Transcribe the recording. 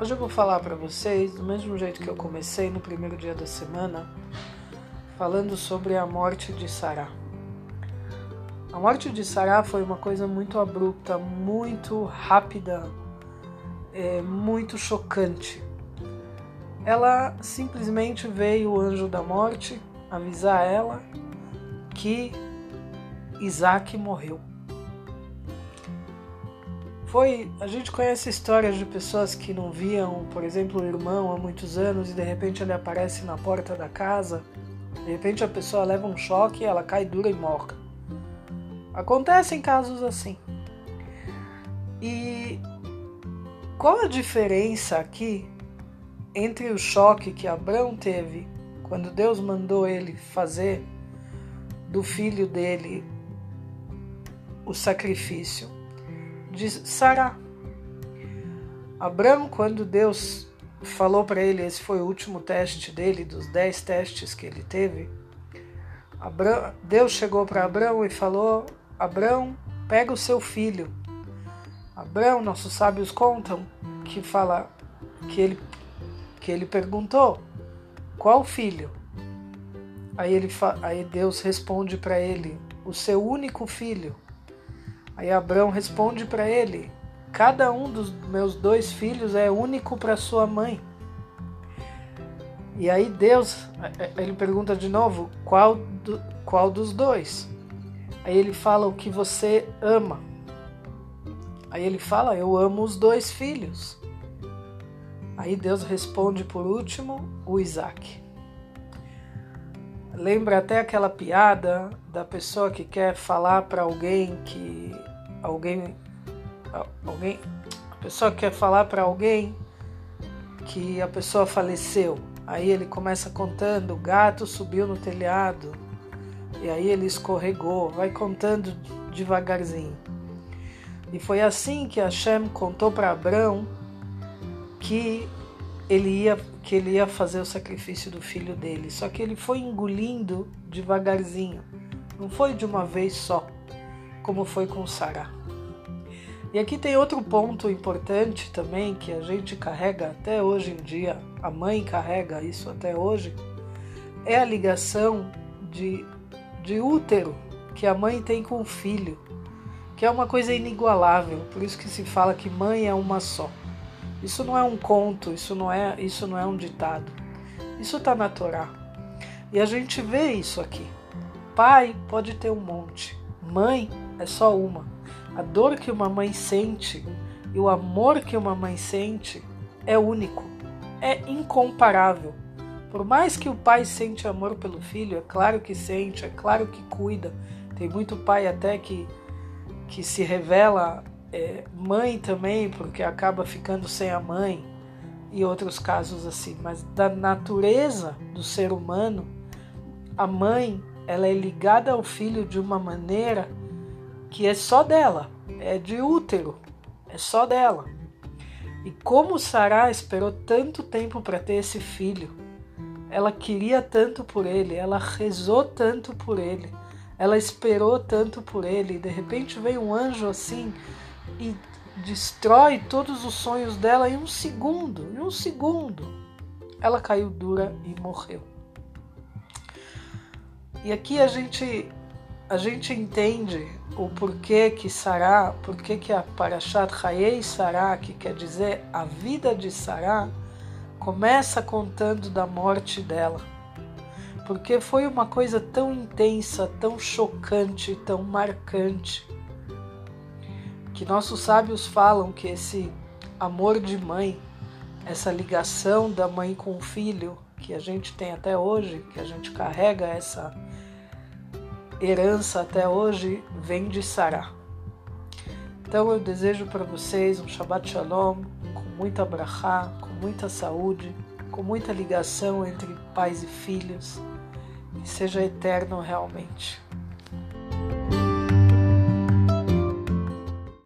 Hoje eu vou falar para vocês, do mesmo jeito que eu comecei no primeiro dia da semana, falando sobre a morte de Sará. A morte de Sará foi uma coisa muito abrupta, muito rápida, é, muito chocante. Ela simplesmente veio o anjo da morte avisar ela que Isaac morreu. Foi, a gente conhece histórias de pessoas que não viam, por exemplo, o irmão há muitos anos e de repente ele aparece na porta da casa. De repente a pessoa leva um choque, ela cai dura e morre. Acontecem casos assim. E qual a diferença aqui entre o choque que Abraão teve quando Deus mandou ele fazer do filho dele o sacrifício de Sara. Abraão, quando Deus falou para ele, esse foi o último teste dele, dos dez testes que ele teve. Abraão, Deus chegou para Abraão e falou: Abraão, pega o seu filho. Abraão, nossos sábios contam que fala que ele que ele perguntou: Qual filho? Aí, ele, aí Deus responde para ele: O seu único filho. Aí Abraão responde para ele: Cada um dos meus dois filhos é único para sua mãe. E aí Deus, ele pergunta de novo: qual, do, qual dos dois? Aí ele fala o que você ama. Aí ele fala: Eu amo os dois filhos. Aí Deus responde por último: o Isaac. Lembra até aquela piada da pessoa que quer falar para alguém que alguém alguém a pessoa quer falar para alguém que a pessoa faleceu. Aí ele começa contando, o gato subiu no telhado. E aí ele escorregou, vai contando devagarzinho. E foi assim que Hashem contou para Abraão que ele ia que ele ia fazer o sacrifício do filho dele. Só que ele foi engolindo devagarzinho. Não foi de uma vez só como foi com Sara. E aqui tem outro ponto importante também que a gente carrega até hoje em dia, a mãe carrega isso até hoje, é a ligação de, de útero que a mãe tem com o filho, que é uma coisa inigualável, por isso que se fala que mãe é uma só. Isso não é um conto, isso não é, isso não é um ditado. Isso está na Torá. E a gente vê isso aqui. Pai pode ter um monte, Mãe é só uma. A dor que uma mãe sente e o amor que uma mãe sente é único, é incomparável. Por mais que o pai sente amor pelo filho, é claro que sente, é claro que cuida. Tem muito pai até que, que se revela é, mãe também, porque acaba ficando sem a mãe, e outros casos assim. Mas da natureza do ser humano, a mãe ela é ligada ao filho de uma maneira que é só dela, é de útero, é só dela. E como Sarah esperou tanto tempo para ter esse filho, ela queria tanto por ele, ela rezou tanto por ele, ela esperou tanto por ele, e de repente vem um anjo assim e destrói todos os sonhos dela em um segundo, em um segundo. Ela caiu dura e morreu. E aqui a gente a gente entende o porquê que Sará, porquê que a Parashat Hayei Sará, que quer dizer a vida de Sará, começa contando da morte dela. Porque foi uma coisa tão intensa, tão chocante, tão marcante, que nossos sábios falam que esse amor de mãe, essa ligação da mãe com o filho, que a gente tem até hoje, que a gente carrega essa herança até hoje, vem de Sará. Então eu desejo para vocês um Shabbat Shalom com muita brachá, com muita saúde, com muita ligação entre pais e filhos, que seja eterno realmente.